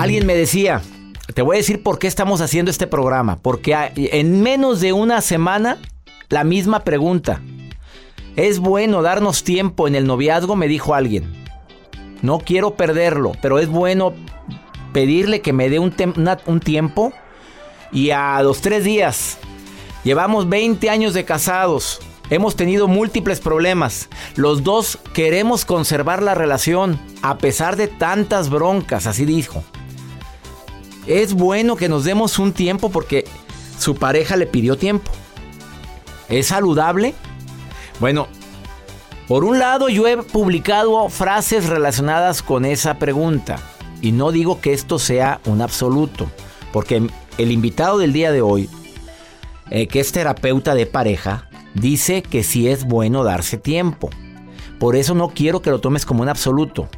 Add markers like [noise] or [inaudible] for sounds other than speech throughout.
Alguien me decía, te voy a decir por qué estamos haciendo este programa. Porque en menos de una semana, la misma pregunta. ¿Es bueno darnos tiempo en el noviazgo? Me dijo alguien. No quiero perderlo, pero es bueno pedirle que me dé un, un tiempo. Y a los tres días, llevamos 20 años de casados. Hemos tenido múltiples problemas. Los dos queremos conservar la relación a pesar de tantas broncas, así dijo. Es bueno que nos demos un tiempo porque su pareja le pidió tiempo. ¿Es saludable? Bueno, por un lado yo he publicado frases relacionadas con esa pregunta y no digo que esto sea un absoluto, porque el invitado del día de hoy, eh, que es terapeuta de pareja, dice que sí es bueno darse tiempo. Por eso no quiero que lo tomes como un absoluto.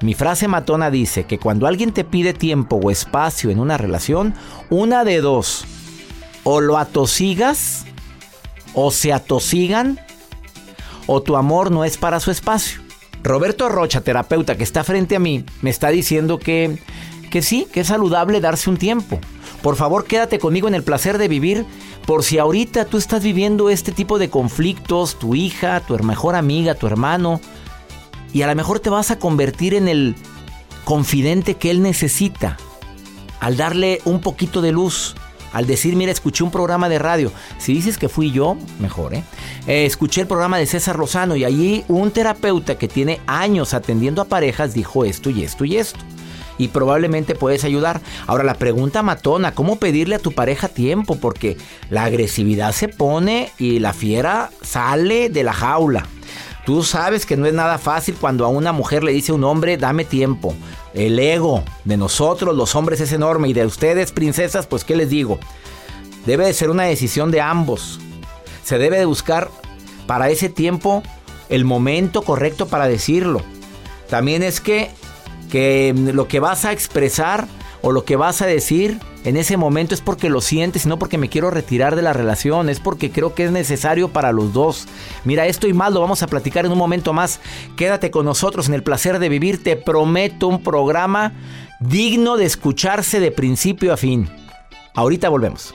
Mi frase matona dice que cuando alguien te pide tiempo o espacio en una relación, una de dos, o lo atosigas, o se atosigan, o tu amor no es para su espacio. Roberto Rocha, terapeuta que está frente a mí, me está diciendo que, que sí, que es saludable darse un tiempo. Por favor, quédate conmigo en el placer de vivir, por si ahorita tú estás viviendo este tipo de conflictos, tu hija, tu mejor amiga, tu hermano, y a lo mejor te vas a convertir en el confidente que él necesita. Al darle un poquito de luz, al decir, mira, escuché un programa de radio. Si dices que fui yo, mejor, ¿eh? ¿eh? escuché el programa de César Lozano y allí un terapeuta que tiene años atendiendo a parejas dijo esto y esto y esto. Y probablemente puedes ayudar. Ahora la pregunta matona, ¿cómo pedirle a tu pareja tiempo? Porque la agresividad se pone y la fiera sale de la jaula. Tú sabes que no es nada fácil cuando a una mujer le dice a un hombre, dame tiempo. El ego de nosotros, los hombres, es enorme. Y de ustedes, princesas, pues, ¿qué les digo? Debe de ser una decisión de ambos. Se debe de buscar para ese tiempo el momento correcto para decirlo. También es que, que lo que vas a expresar o lo que vas a decir en ese momento es porque lo sientes no porque me quiero retirar de la relación, es porque creo que es necesario para los dos. Mira, esto y más lo vamos a platicar en un momento más. Quédate con nosotros en el placer de vivir, te prometo un programa digno de escucharse de principio a fin. Ahorita volvemos.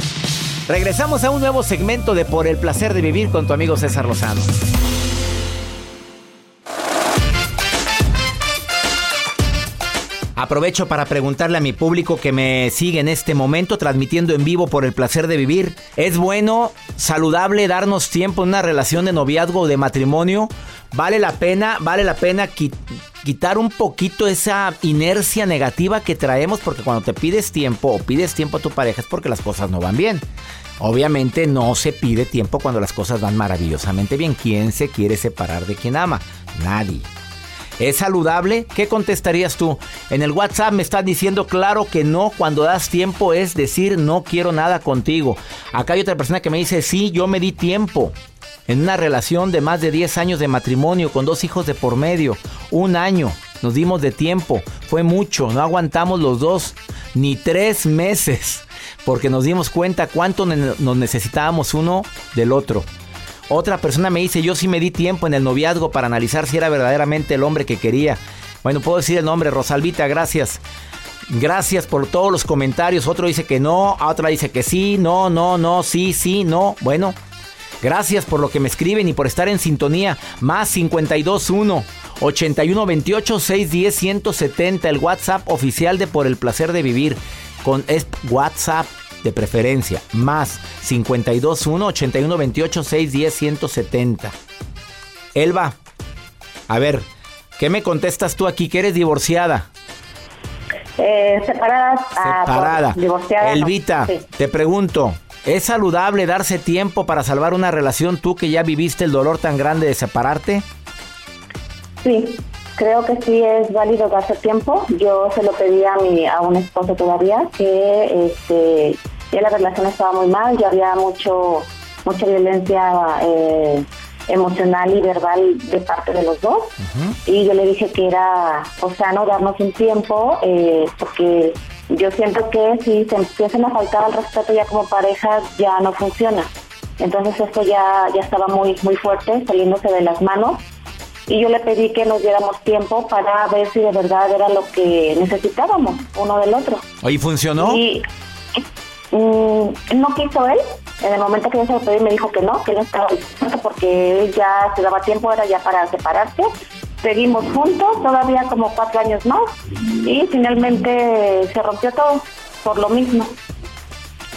Regresamos a un nuevo segmento de Por el placer de vivir con tu amigo César Lozano. Aprovecho para preguntarle a mi público que me sigue en este momento transmitiendo en vivo por el placer de vivir. ¿Es bueno, saludable darnos tiempo en una relación de noviazgo o de matrimonio? ¿Vale la pena, vale la pena quitar un poquito esa inercia negativa que traemos? Porque cuando te pides tiempo o pides tiempo a tu pareja es porque las cosas no van bien. Obviamente no se pide tiempo cuando las cosas van maravillosamente bien. ¿Quién se quiere separar de quien ama? Nadie. ¿Es saludable? ¿Qué contestarías tú? En el WhatsApp me estás diciendo claro que no, cuando das tiempo es decir no quiero nada contigo. Acá hay otra persona que me dice sí, yo me di tiempo. En una relación de más de 10 años de matrimonio con dos hijos de por medio, un año, nos dimos de tiempo, fue mucho, no aguantamos los dos ni tres meses, porque nos dimos cuenta cuánto nos necesitábamos uno del otro. Otra persona me dice, yo sí me di tiempo en el noviazgo para analizar si era verdaderamente el hombre que quería. Bueno, puedo decir el nombre, Rosalvita, gracias. Gracias por todos los comentarios. Otro dice que no, otra dice que sí, no, no, no, sí, sí, no. Bueno, gracias por lo que me escriben y por estar en sintonía. Más 521 8128 610 170, el WhatsApp oficial de Por el placer de vivir. Con es WhatsApp de preferencia. Más 521 81 28 610 170. Elba, a ver, ¿qué me contestas tú aquí que eres divorciada? Eh, separada. Ah, separada. divorciada. Elvita, te pregunto, ¿es saludable darse tiempo para salvar una relación tú que ya viviste el dolor tan grande de separarte? Sí, creo que sí es válido darse tiempo. Yo se lo pedí a mi a un esposo todavía que este ya la relación estaba muy mal, ya había mucho mucha violencia eh, emocional y verbal de parte de los dos. Y yo le dije que era o sea, no darnos un tiempo, eh, porque yo siento que si se empiezan a faltar al respeto ya como pareja, ya no funciona. Entonces esto ya, ya estaba muy, muy fuerte, saliéndose de las manos y yo le pedí que nos diéramos tiempo para ver si de verdad era lo que necesitábamos uno del otro. ¿Y funcionó? Y mm, no quiso él. En el momento que yo se lo pedí me dijo que no, que no estaba dispuesto porque él ya se daba tiempo, era ya para separarse. Seguimos juntos, todavía como cuatro años más y finalmente se rompió todo por lo mismo.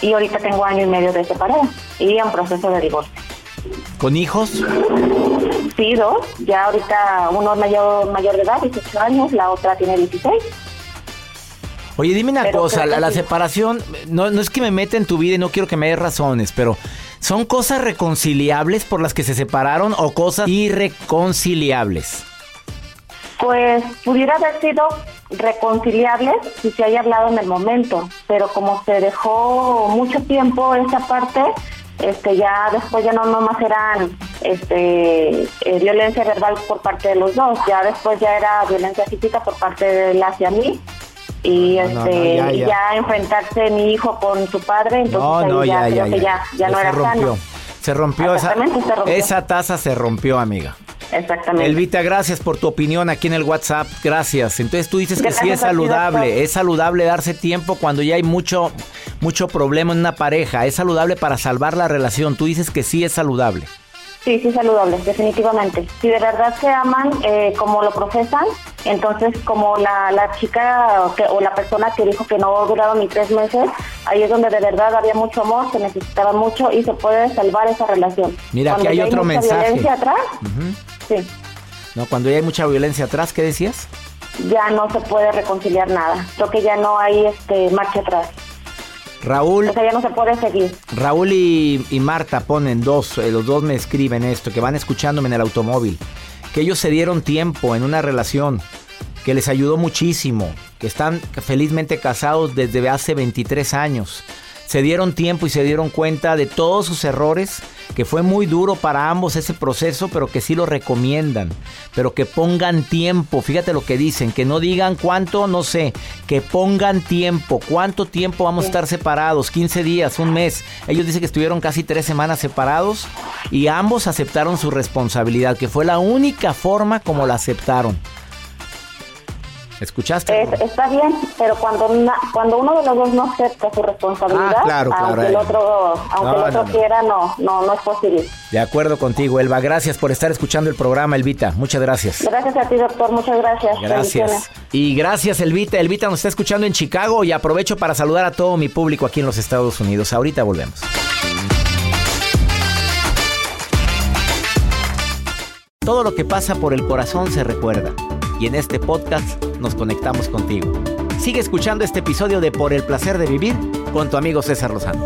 Y ahorita tengo año y medio de separada y en proceso de divorcio. ¿Con hijos? Sí, dos. Ya ahorita uno es mayor, mayor de edad, 18 años, la otra tiene 16. Oye, dime una cosa, la, separación, no, no es que me meta en tu vida y no quiero que me des razones, pero ¿son cosas reconciliables por las que se separaron o cosas irreconciliables? Pues pudiera haber sido reconciliables si se haya hablado en el momento, pero como se dejó mucho tiempo esa parte, este ya después ya no nomás eran este eh, violencia verbal por parte de los dos ya después ya era violencia física por parte de él hacia mí y este ya, enfrentarse mi hijo con su padre entonces ya, creo que ya, ya, no era rompió. Se rompió esa esa taza se rompió amiga Exactamente. Elvita, gracias por tu opinión aquí en el WhatsApp. Gracias. Entonces tú dices que sí es saludable. Es saludable darse tiempo cuando ya hay mucho, mucho problema en una pareja. Es saludable para salvar la relación. Tú dices que sí es saludable. Sí, sí, saludable, definitivamente. Si de verdad se aman eh, como lo profesan, entonces como la, la chica o, que- o la persona que dijo que no duraba ni tres meses, ahí es donde de verdad había mucho amor, se necesitaba mucho y se puede salvar esa relación. Mira, aquí hay otro mucha mensaje. violencia atrás, sí, ¿No? Cuando ya hay mucha violencia atrás, ¿qué decías? ya no se puede reconciliar nada. Creo que ya no hay este marcha atrás. Raúl, O sea, ya no se puede seguir. Raúl y, y Marta ponen dos, eh, los dos me escriben esto, que van escuchándome en el automóvil, que ellos se dieron tiempo en una relación, que les ayudó muchísimo, que están felizmente casados desde hace 23 años. Se dieron tiempo y se dieron cuenta de todos sus errores, que fue muy duro para ambos ese proceso, pero que sí lo recomiendan, pero que pongan tiempo, fíjate lo que dicen, que no digan cuánto, no sé, que pongan tiempo, cuánto tiempo vamos a estar separados, 15 días, un mes. Ellos dicen que estuvieron casi tres semanas separados y ambos aceptaron su responsabilidad, que fue la única forma como la aceptaron. ¿Escuchaste? Es- está bien, pero cuando una- cuando uno de los dos no acepta su responsabilidad, Ah, claro, claro, aunque el otro, aunque No, el otro no, no. quiera, no, no, no es posible. De acuerdo contigo, Elba. Gracias por estar escuchando el programa, Elvita. Muchas gracias. Gracias a ti, doctor, muchas gracias. Gracias. Y gracias, Elvita. Elvita nos está escuchando en Chicago y aprovecho para saludar a todo mi público aquí en los Estados Unidos. Ahorita volvemos. Todo lo que pasa por el corazón se recuerda. Y en este podcast nos conectamos contigo. Sigue escuchando este episodio de Por el placer de vivir con tu amigo César Lozano.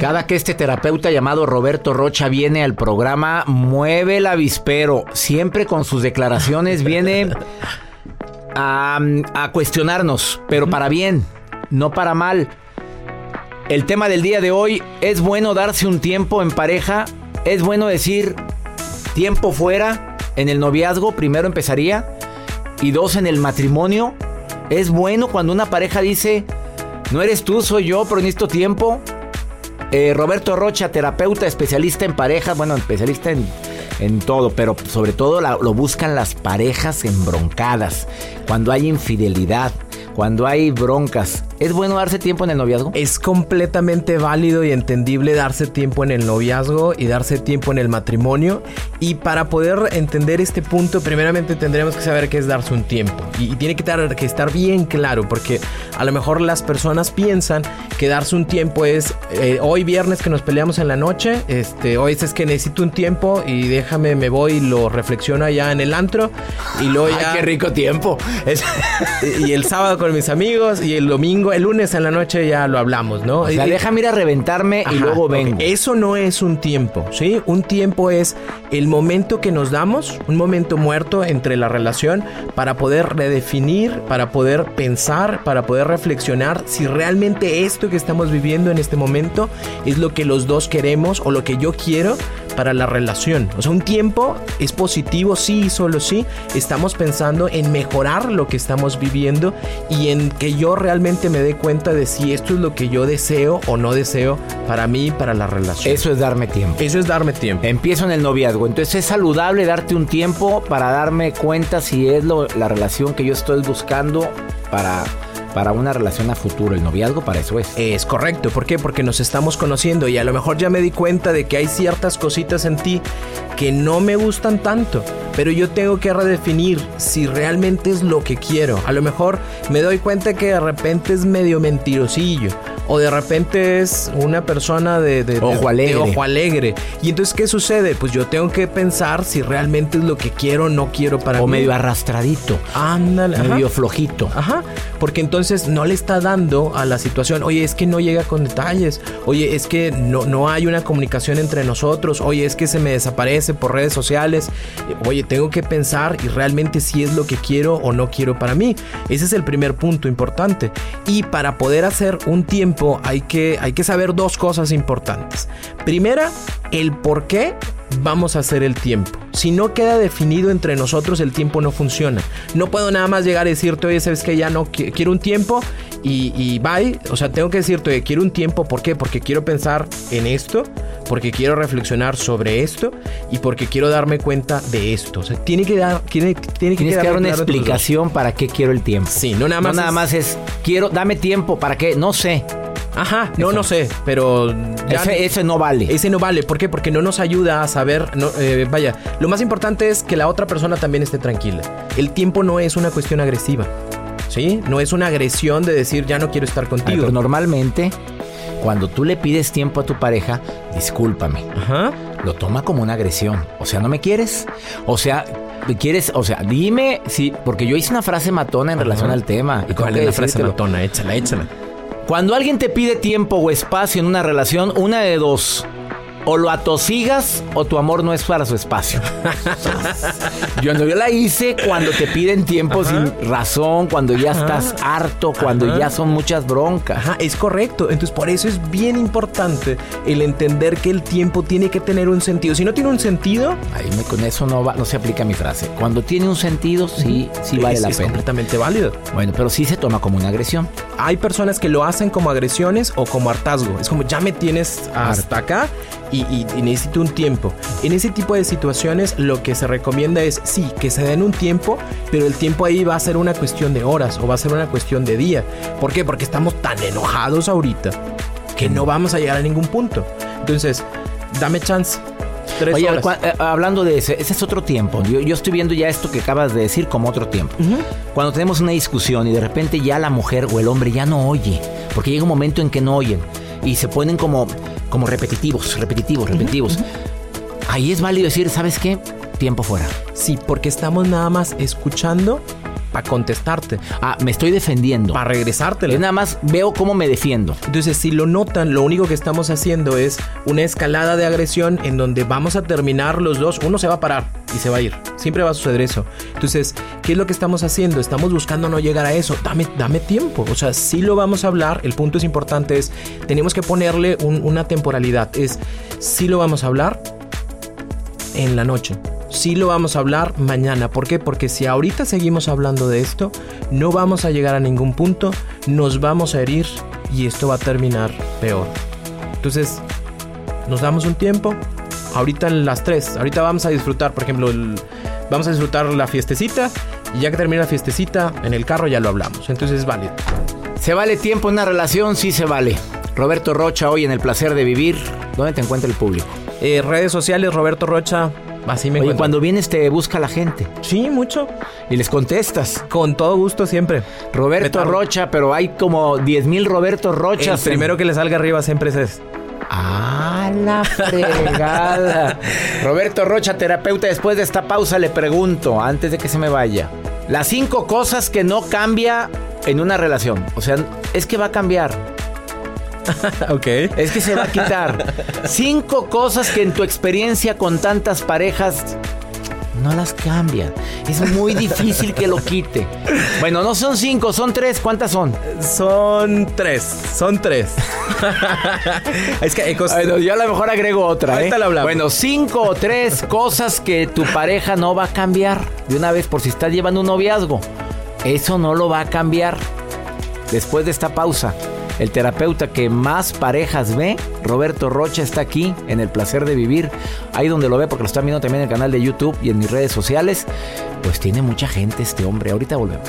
Cada que este terapeuta llamado Roberto Rocha viene al programa, mueve el avispero. Siempre con sus declaraciones viene a, a cuestionarnos, pero para bien, no para mal. El tema del día de hoy es bueno darse un tiempo en pareja. Es bueno decir tiempo fuera en el noviazgo, primero empezaría. Y dos, en el matrimonio. Es bueno cuando una pareja dice, no eres tú, soy yo, pero necesito tiempo. Eh, Roberto Rocha, terapeuta, especialista en parejas, bueno, especialista en, en todo, pero sobre todo lo buscan las parejas embroncadas, cuando hay infidelidad, cuando hay broncas. ¿Es bueno darse tiempo en el noviazgo? Es completamente válido y entendible darse tiempo en el noviazgo y darse tiempo en el matrimonio. Y para poder entender este punto, primeramente tendremos que saber qué es darse un tiempo. Y, y tiene que estar, que estar bien claro, porque a lo mejor las personas piensan que darse un tiempo es eh, hoy viernes que nos peleamos en la noche, este, hoy es que necesito un tiempo y déjame, me voy y lo reflexiono allá en el antro. Y luego ya. Ay, qué rico tiempo. Es- [laughs] Y el sábado con mis amigos y el domingo, el lunes en la noche ya lo hablamos, ¿no? o sea, Y- déjame ir a reventarme y Ajá, luego ok. vengo. Eso no es un tiempo, ¿sí? Un tiempo es el momento que nos damos, un momento muerto entre la relación para poder redefinir, para poder pensar, para poder reflexionar si realmente esto que estamos viviendo en este momento es lo que los dos queremos o lo que yo quiero para la relación. O sea, un tiempo es positivo, sí y solo sí. Estamos pensando en mejorar lo que estamos viviendo y en que yo realmente me dé cuenta de si esto es lo que yo deseo o no deseo para mí y para la relación. Eso es darme tiempo. Eso es darme tiempo. Empiezo en el noviazgo, entonces es saludable darte un tiempo para darme cuenta si es lo- la relación que yo estoy buscando para, para una relación a futuro. El noviazgo para eso es. Es correcto, ¿por qué? Porque nos estamos conociendo y a lo mejor ya me di cuenta de que hay ciertas cositas en ti que no me gustan tanto, pero yo tengo que redefinir si realmente es lo que quiero. A lo mejor me doy cuenta que de repente es medio mentirosillo o de repente es una persona de, de- de- Ojo alegre. de ojo alegre. Y entonces, ¿qué sucede? Pues yo tengo que pensar si realmente es lo que quiero o no quiero para O mí. medio arrastradito. Ándale, ajá. Medio flojito. Ajá, porque entonces no le está dando a la situación, oye, es que no llega con detalles, oye, es que no, no hay una comunicación entre nosotros, oye, es que se me desaparece por redes sociales, oye, tengo que pensar y realmente si es lo que quiero o no quiero para mí. Ese es el primer punto importante. Y para poder hacer un tiempo hay que, hay que saber dos cosas importantes. Primera, el por qué vamos a hacer el tiempo. Si no queda definido entre nosotros, el tiempo no funciona. No puedo nada más llegar y decirte, oye, sabes que ya no qui- quiero un tiempo y, y bye. O sea, tengo que decirte, oye, quiero un tiempo. ¿Por qué? Porque quiero pensar en esto, porque quiero reflexionar sobre esto y porque quiero darme cuenta de esto. O sea, tiene que dar, tiene, tiene que Tienes que dar una claro explicación para qué quiero el tiempo. Sí, no nada más No nada es- más es, quiero, dame tiempo, ¿para qué? No sé. Ajá, no, no sé, pero ya- Ese, ese no vale. Ese no vale, ¿por qué? Porque no nos ayuda a saber, no, eh, vaya, lo más importante es que la otra persona también esté tranquila. El tiempo no es una cuestión agresiva, ¿sí? No es una agresión de decir ya no quiero estar Ay, contigo. pero normalmente, cuando tú le pides tiempo a tu pareja, discúlpame, Ajá. lo toma como una agresión. O sea, ¿no me quieres? O sea, ¿me quieres? O sea, dime si... Porque yo hice una frase matona en relación al tema. y ¿Cuál es la frase matona? Échala, échala. Cuando alguien te pide tiempo o espacio en una relación, una de dos. O lo atosigas o tu amor no es para su espacio. [laughs] yo no, yo la hice cuando te piden tiempo sin razón, cuando ya estás harto, cuando Ajá. ya son muchas broncas. Ajá, es correcto. Entonces, por eso es bien importante el entender que el tiempo tiene que tener un sentido. Si no tiene un sentido, Ahí me- con eso no, va- no se aplica mi frase. Cuando tiene un sentido, sí, sí vale es, la es pena. completamente válido. Bueno, pero sí se toma como una agresión. Hay personas que lo hacen como agresiones o como hartazgo. Es como ya me tienes hasta acá y, y- y necesito un tiempo. En ese tipo de situaciones lo que se recomienda es sí, que se den un tiempo, pero el tiempo ahí va a ser una cuestión de horas o va a ser una cuestión de día. ¿Por qué? Porque estamos tan enojados ahorita que no vamos a llegar a ningún punto. Entonces, dame chance. Tres Oye, horas. eh, hablando de ese, ese es otro tiempo. Yo, yo estoy viendo ya esto que acabas de decir como otro tiempo. Cuando tenemos una discusión y de repente ya la mujer o el hombre ya no oye, porque llega un momento en que no oyen y se ponen como, como repetitivos, repetitivos, repetitivos. Ahí es válido decir, ¿sabes qué? Tiempo fuera. Sí, porque estamos nada más escuchando para contestarte, Ah, me estoy defendiendo. para regresártela. Es nada más veo cómo me defiendo. Entonces, si lo notan, lo único que estamos haciendo es una escalada de agresión en donde vamos a terminar los dos. Uno se va a parar y se va a ir. Siempre va a suceder eso. Entonces, ¿qué es lo que estamos haciendo? Estamos buscando no llegar a eso. Dame, dame tiempo. O sea, si lo vamos a hablar. El punto es importante es, tenemos que ponerle un- una temporalidad. Es, si lo vamos a hablar en la noche. Sí lo vamos a hablar mañana. ¿Por qué? Porque si ahorita seguimos hablando de esto, no vamos a llegar a ningún punto, nos vamos a herir y esto va a terminar peor. Entonces, nos damos un tiempo. Ahorita en las 3, ahorita vamos a disfrutar, por ejemplo, el- vamos a disfrutar la fiestecita y ya que termine la fiestecita, en el carro ya lo hablamos. Entonces es válido. ¿Se vale tiempo en una relación? Sí se vale. Roberto Rocha, hoy en El Placer de Vivir. ¿Dónde te encuentra el público? Eh, redes sociales, Roberto Rocha, así me Oye, encuentro. cuando vienes te busca la gente Sí, mucho. y les contestas. Con todo gusto siempre. Roberto. Rocha, pero hay como 10 mil Roberto El Rochas. en- primero que le salga arriba siempre es. ¡Ah, la fregada! [laughs] Roberto Rocha, terapeuta, después de esta pausa le pregunto, antes de que se me vaya, las cinco cosas que no cambia en una relación. O sea, es que va a cambiar, [laughs] ok. es que se va a quitar. Cinco cosas que en tu experiencia con tantas parejas no las cambian. Es muy difícil que lo quite. Bueno, no son cinco, son tres. ¿Cuántas son? Son tres. Son tres. [laughs] es que Bueno, yo a lo mejor agrego otra, ¿eh? Ahorita. Bueno, cinco o tres cosas que tu pareja no va a cambiar de una vez por si estás llevando un noviazgo. Eso no lo va a cambiar. Después de esta pausa, el terapeuta que más parejas ve, Roberto Rocha, está aquí en El Placer de Vivir. Ahí donde lo ve, porque lo están viendo también en el canal de YouTube y en mis redes sociales. Pues tiene mucha gente este hombre. Ahorita volvemos.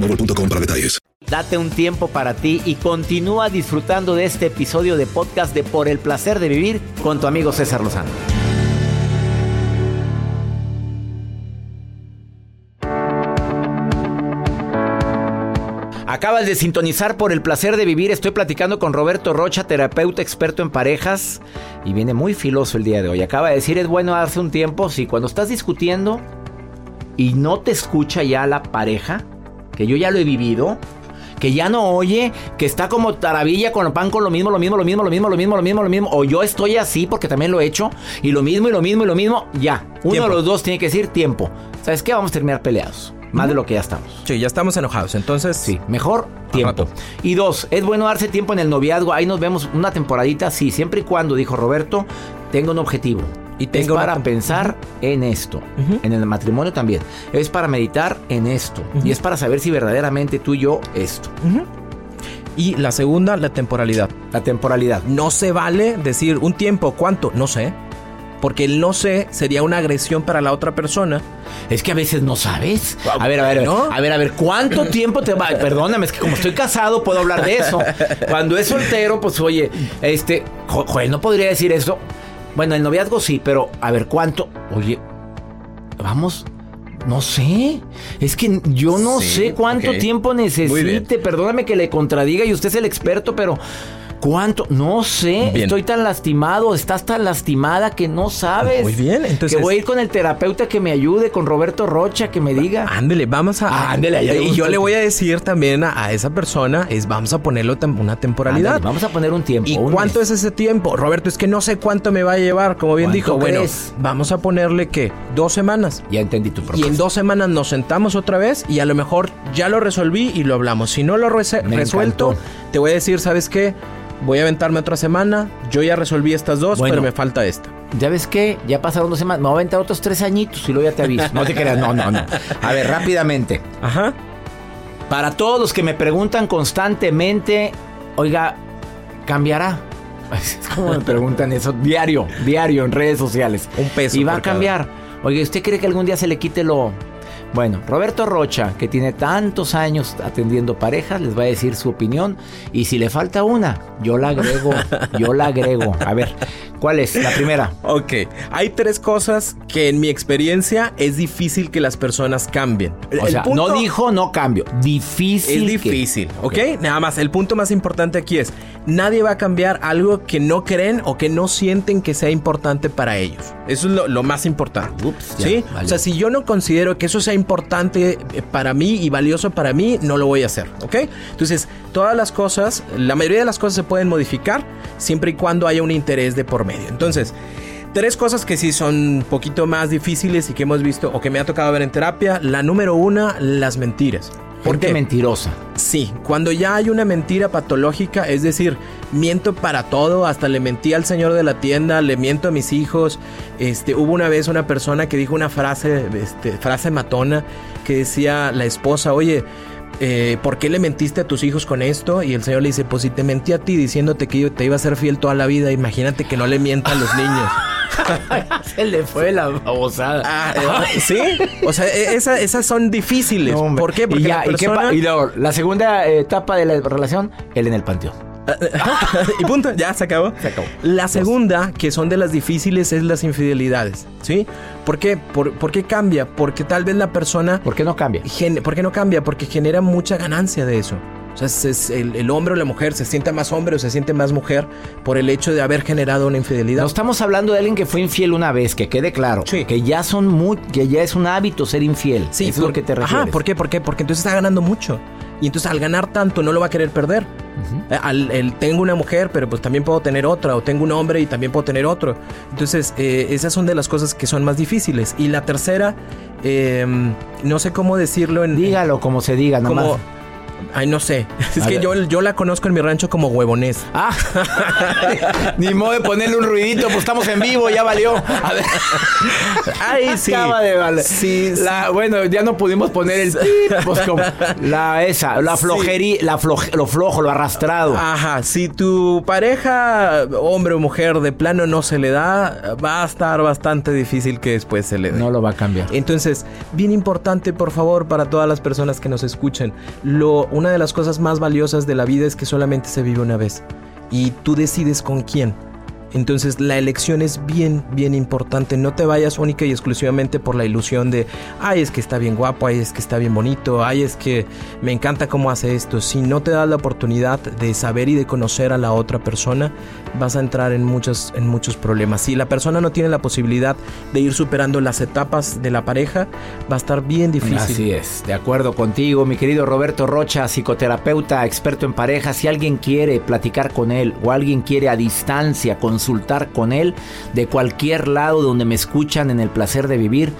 boostmobile.com para detalles. Date un tiempo para ti y continúa disfrutando de este episodio de podcast de Por el placer de vivir con tu amigo César Lozano. Acabas de sintonizar por el placer de vivir. Estoy platicando con Roberto Rocha, terapeuta experto en parejas. Y viene muy filoso el día de hoy. Acaba de decir, es bueno darse un tiempo. Si cuando estás discutiendo y no te escucha ya la pareja, que yo ya lo he vivido, que ya no oye, que está como taravilla con el pan con lo mismo, lo mismo, lo mismo, lo mismo, lo mismo, lo mismo, lo mismo, o yo estoy así porque también lo he hecho, y lo mismo, y lo mismo, y lo mismo, ya. Uno Tiempo. de los dos tiene que decir tiempo. ¿Sabes qué? Vamos a terminar peleados. Más de lo que ya estamos. Sí, ya estamos enojados, entonces... Sí, mejor tiempo. Y dos, es bueno darse tiempo en el noviazgo. Ahí nos vemos una temporadita, sí, siempre y cuando, dijo Roberto, tenga un objetivo. Y es tenga una para tem- pensar en esto. En el matrimonio también. Es para meditar en esto. Y es para saber si verdaderamente tú y yo esto. Y la segunda, la temporalidad. La temporalidad. No se vale decir un tiempo, ¿cuánto? No sé. Porque el no sé sería una agresión para la otra persona. Es que a veces no sabes. A ver, a ver, ¿No? a ver, a ver, ¿cuánto tiempo te va? Perdóname, es que como estoy casado puedo hablar de eso. Cuando es soltero, pues oye, este, jo- Joel no podría decir eso. Bueno, el noviazgo sí, pero a ver, ¿cuánto? Oye, vamos, no sé. Es que yo no Sí, sé cuánto tiempo necesite. Perdóname que le contradiga y usted es el experto, pero ¿cuánto? No sé. Bien. Estoy tan lastimado, estás tan lastimada que no sabes. Muy bien, entonces- Que voy a ir con el terapeuta que me ayude, con Roberto Rocha, que me diga. Ándele, vamos a. Ah, ándele, le y yo le voy a decir también a, a esa persona: es vamos a ponerle tem- una temporalidad. Ándale, vamos a poner un tiempo. ¿Y un cuánto mes. es ese tiempo? Roberto, es que no sé cuánto me va a llevar, como bien ¿Cuánto dijo. Bueno, vamos a ponerle que dos semanas. Ya entendí tu Y propuesta. en dos semanas nos sentamos otra vez y a lo mejor ya lo resolví y lo hablamos. Si no lo Me resuelto, encantó. te voy a decir, ¿sabes qué? Voy a aventarme otra semana. Yo ya resolví estas dos, Bueno. pero me falta esta. ¿Ya ves qué? Ya pasaron dos semanas. Me voy a aventar otros tres añitos y luego ya te aviso. No te creas, no, no, no. A ver, rápidamente. Ajá. Para todos los que me preguntan constantemente, oiga, ¿cambiará? Es como me preguntan eso diario, diario en redes sociales. Un peso Y va a cambiar. Oiga, ¿usted cree que algún día se le quite lo... Bueno, Roberto Rocha, que tiene tantos años atendiendo parejas, les va a decir su opinión. Y si le falta una, yo la agrego, [laughs] yo la agrego. A ver, ¿cuál es? La primera. Ok, hay tres cosas que en mi experiencia es difícil que las personas cambien. O El sea, punto- no dijo no cambio. Difícil. Es que- difícil, ¿ok? Nada más, el punto más importante aquí es, nadie va a cambiar algo que no creen o que no sienten que sea importante para ellos. Eso es lo, lo más importante. Ups, ya, ¿Sí? vale. O sea, si yo no considero que eso sea importante eh, para mí y valioso para mí, no lo voy a hacer, ¿ok? Entonces, todas las cosas, la mayoría de las cosas se pueden modificar siempre y cuando haya un interés de por medio. Entonces, Tres cosas que sí son un poquito más difíciles y que hemos visto o que me ha tocado ver en terapia. La número una, las mentiras. ¿Por Gente qué? mentirosa. Sí, cuando ya hay una mentira patológica, es decir, miento para todo, hasta le mentí al señor de la tienda, le miento a mis hijos. Este, hubo una vez una persona que dijo una frase, este, frase matona, que decía la esposa, oye, eh, ¿por qué le mentiste a tus hijos con esto? Y el señor le dice, pues si te mentí a ti diciéndote que yo te iba a ser fiel toda la vida, imagínate que no le mienta a los niños. [laughs] [laughs] Se le fue la babosada. Ah, [laughs] eh, sí, o sea, e- esa- esas son difíciles. No. ¿Por qué? Porque y, ya, la ¿y luego, la segunda etapa de la relación, él en el panteón. [laughs] y punto, ya se acabó. Se acabó. La segunda, que son de las difíciles, es las infidelidades, ¿sí? ¿Por qué? Por, ¿por qué cambia? Porque tal vez la persona... ¿Por qué no cambia? gen- ¿Por qué no cambia? Porque genera mucha ganancia de eso. O sea, es- es el, el hombre o la mujer se siente más hombre o se siente más mujer por el hecho de haber generado una infidelidad. No estamos hablando de alguien que fue infiel una vez, que quede claro. Sí. Que ya son muy, que ya es un hábito ser infiel. Sí, es lo que te refieres. Ajá, ¿por qué? ¿Por qué? Porque entonces está ganando mucho. Y entonces al ganar tanto no lo va a querer perder. Eh, al- el, tengo una mujer, pero pues también puedo tener otra. O tengo un hombre y también puedo tener otro. Entonces, eh, esas son de las cosas que son más difíciles. Y la tercera, eh, no sé cómo decirlo en... Dígalo como se diga, nada como... más. Ay, no sé. [laughs] Es A que ver. yo, yo la conozco en mi rancho como huevonés. Ah, [laughs] ni modo de ponerle un ruidito, pues estamos en vivo, ya valió. A ver. [laughs] Ay, sí. Acaba de valer. Sí. La- bueno, ya no pudimos poner el pip, pues como la esa, la Sí. flojería, la lo flojo, lo arrastrado. Ajá, si tu pareja, hombre o mujer, de plano no se le da, va a estar bastante difícil que después se le dé. No lo va a cambiar. Entonces, bien importante, por favor, para todas las personas que nos escuchen, lo, una de las cosas más valiosas de la vida es que solamente se vive una vez y tú decides con quién. Entonces la elección es bien, bien importante. No te vayas única y exclusivamente por la ilusión de, ay, es que está bien guapo, ay, es que está bien bonito, ay, es que me encanta cómo hace esto. Si no te das la oportunidad de saber y de conocer a la otra persona, vas a entrar en muchos, en muchos problemas. Si la persona no tiene la posibilidad de ir superando las etapas de la pareja, va a estar bien difícil. Así es, de acuerdo contigo, mi querido Roberto Rocha, psicoterapeuta, experto en pareja. Si alguien quiere platicar con él o alguien quiere a distancia consultar con él de cualquier lado donde me escuchan en el placer de vivir,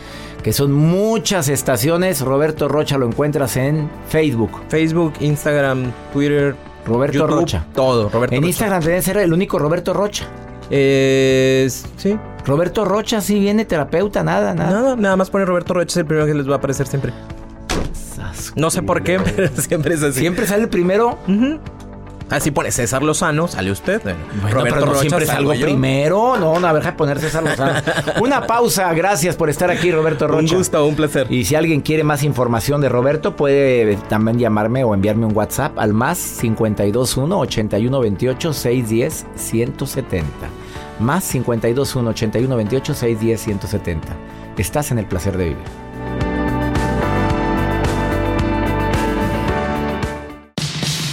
que son muchas estaciones, Roberto Rocha lo encuentras en Facebook. Facebook, Instagram, Twitter, Roberto YouTube, Rocha. Todo, Roberto En Rocha. Instagram debe ser el único Roberto Rocha. Eh, sí. Roberto Rocha sí viene terapeuta, nada, nada. Nada, nada más pone Roberto Rocha, es el primero que les va a aparecer siempre. No sé por qué, [laughs] pero siempre es así. Siempre sale el primero. Así pone César Lozano, sale usted. Bueno, Bueno, pero no siempre salgo yo. primero. No, no, a ver, ponerse esa lozana. [laughs] Una pausa. Gracias por estar aquí, Roberto Un Rocha. gusto, un placer. Y si alguien quiere más información de Roberto, puede también llamarme o enviarme un WhatsApp al más 521 8128 610 170. Más 521 8128 610 170. Estás en el placer de vivir.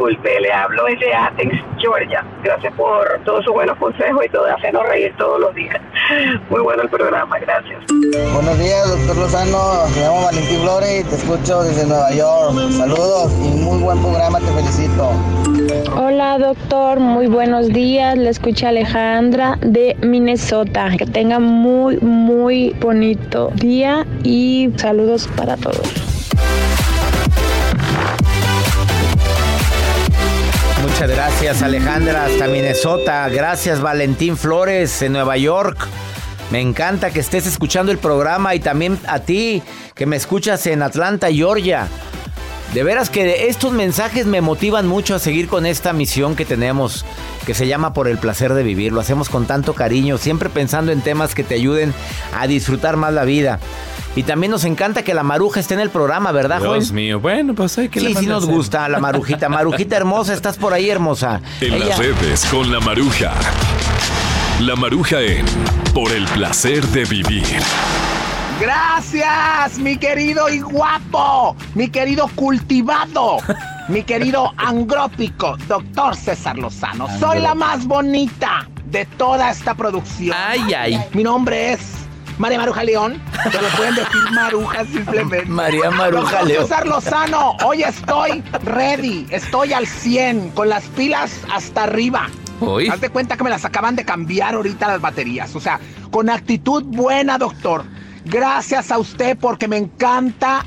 Disculpe, le hablo desde Athens, Georgia. Gracias por todos sus buenos consejos y todo, hacernos reír todos los días. Muy bueno el programa, gracias. Buenos días, doctor Lozano. Me llamo Valentín Flores y te escucho desde Nueva York. Saludos y muy buen programa, te felicito. Hola doctor, muy buenos días. Le escucha Alejandra de Minnesota. Que tenga muy, muy bonito día y saludos para todos. Muchas gracias Alejandra hasta Minnesota. Gracias Valentín Flores en Nueva York. Me encanta que estés escuchando el programa y también a ti que me escuchas en Atlanta, Georgia. De veras que estos mensajes me motivan mucho a seguir con esta misión que tenemos, que se llama Por el placer de vivir. Lo hacemos con tanto cariño, siempre pensando en temas que te ayuden a disfrutar más la vida. Y también nos encanta que la maruja esté en el programa, ¿verdad, Joel? Dios mío, bueno, pues hay que Sí, sí nos gusta la marujita. Marujita hermosa, estás por ahí, hermosa. En Ella- las redes con la maruja. La maruja en Por el placer de vivir. Gracias, mi querido y guapo, mi querido cultivado, mi querido angrópico, doctor César Lozano. Soy la más bonita de toda esta producción. Ay, ay. Mi nombre es María Maruja León. Se lo pueden decir Maruja simplemente. María Maruja León. César Lozano, hoy estoy ready, estoy al 100, con las pilas hasta arriba. Hoy. Haz de cuenta que me las acaban de cambiar ahorita las baterías. O sea, con actitud buena, doctor. Gracias a usted porque me encanta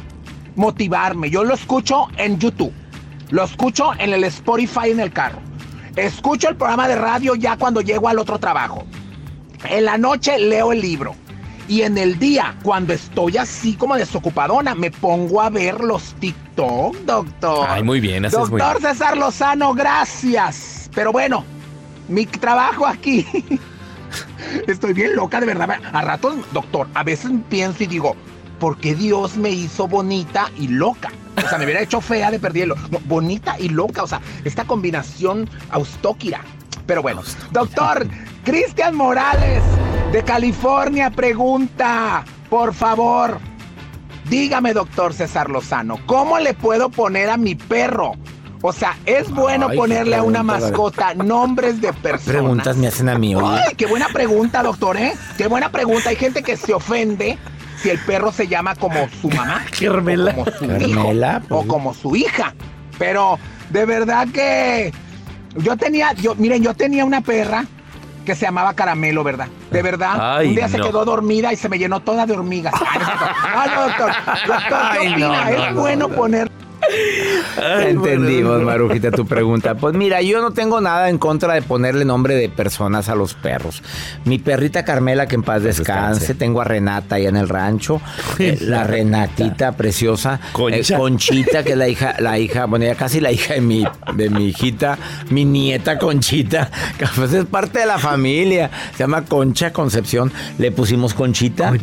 motivarme. Yo lo escucho en YouTube. Lo escucho en el Spotify en el carro. Escucho el programa de radio ya cuando llego al otro trabajo. En la noche leo el libro. Y en el día, cuando estoy así como desocupadona, me pongo a ver los TikTok, doctor. Ay, muy bien, haces muy Doctor bien. César Lozano, gracias. Pero bueno, mi trabajo aquí [laughs] Estoy bien loca, de verdad. A ratos, doctor, a veces pienso y digo, ¿por qué Dios me hizo bonita y loca? O sea, me hubiera hecho fea de perderlo. No, bonita y loca, o sea, esta combinación austóquira. Pero bueno, doctor Cristian Morales de California pregunta, por favor, dígame, doctor César Lozano, ¿cómo le puedo poner a mi perro? O sea, ¿es bueno Ay, ponerle a una mascota nombres de personas? Preguntas me hacen a mí, oye. Ay, qué buena pregunta, doctor, ¿eh? Qué buena pregunta. Hay gente que se ofende si el perro se llama como su mamá. [laughs] Carmela. O como su Carmela, hijo. O como su hija. Pero de verdad que yo tenía, yo, miren, yo tenía una perra que se llamaba Caramelo, ¿verdad? De verdad. Ay, un día se quedó dormida y se me llenó toda de hormigas. [laughs] Ay, doctor. Doctor, ¿qué Ay, no, opina? no, ¿Es no, bueno no. poner Entendimos, Marujita, tu pregunta. Pues mira, yo no tengo nada en contra de ponerle nombre de personas a los perros. Mi perrita Carmela, que en paz descanse. descanse. Tengo a Renata allá en el rancho. Eh, la Renatita preciosa. Concha. Eh, Conchita, que es la hija, la hija, bueno, ya casi la hija de mi, de mi hijita, mi nieta Conchita, [laughs] que pues es parte de la familia. Se llama Concha Concepción. Le pusimos Conchita.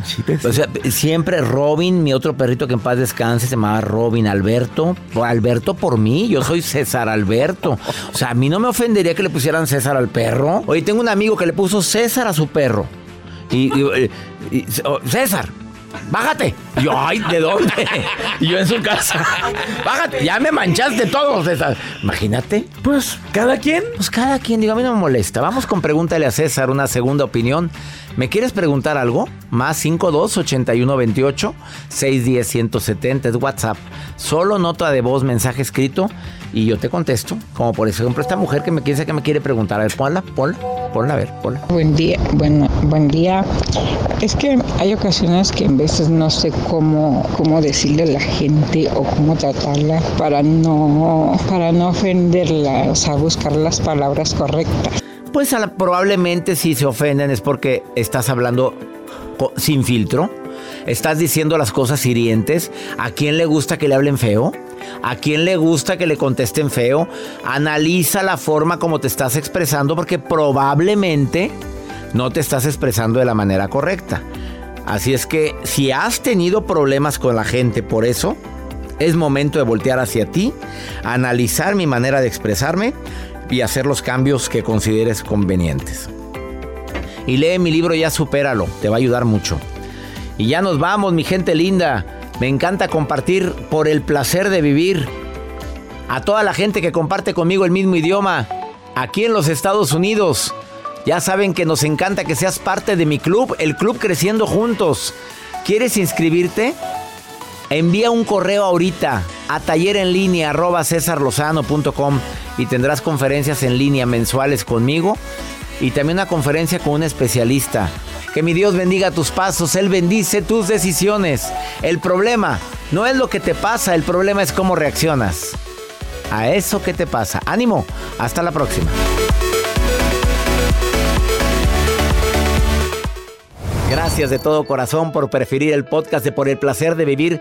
O sea, siempre Robin, mi otro perrito que en paz descanse, se llamaba Robin Alberto. Por Alberto por mí, yo soy César Alberto. O sea, a mí no me ofendería que le pusieran César al perro. Oye, tengo un amigo que le puso César a su perro. Y, y- y- oh, César, bájate. Y yo, ay, ¿de dónde? Y yo en su casa. Bájate, ya me manchaste todo, César. Imagínate. Pues, ¿cada quien? Pues cada quien, digo, a mí no me molesta. Vamos con pregúntale a César una segunda opinión. ¿Me quieres preguntar algo? Más 52 81 28 610 170 es WhatsApp. Solo nota de voz, mensaje escrito y yo te contesto. Como por ejemplo esta mujer que me quiere que me quiere preguntar. A ver, ponla, ponla, ponla, a ver, ponla. Buen día, bueno, buen día. Es que hay ocasiones que en veces no sé cómo, cómo decirle a la gente o cómo tratarla para no, para no ofenderla, o sea, buscar las palabras correctas. Pues probablemente si se ofenden es porque estás hablando sin filtro. Estás diciendo las cosas hirientes. ¿A quién le gusta que le hablen feo? ¿A quién le gusta que le contesten feo? Analiza la forma como te estás expresando porque probablemente no te estás expresando de la manera correcta. Así es que si has tenido problemas con la gente por eso, es momento de voltear hacia ti, analizar mi manera de expresarme y hacer los cambios que consideres convenientes. Y lee mi libro Ya Supéralo, te va a ayudar mucho. Y ya nos vamos, mi gente linda. Me encanta compartir por el placer de vivir. A toda la gente que comparte conmigo el mismo idioma, aquí en los Estados Unidos. Ya saben que nos encanta que seas parte de mi club, el Club Creciendo Juntos. ¿Quieres inscribirte? Envía un correo ahorita a tallerenlinea.cesarlozano.com y tendrás conferencias en línea mensuales conmigo y también una conferencia con un especialista. Que mi Dios bendiga tus pasos, Él bendice tus decisiones. El problema no es lo que te pasa, el problema es cómo reaccionas a eso que te pasa. Ánimo, hasta la próxima. Gracias de todo corazón por preferir el podcast de Por el placer de vivir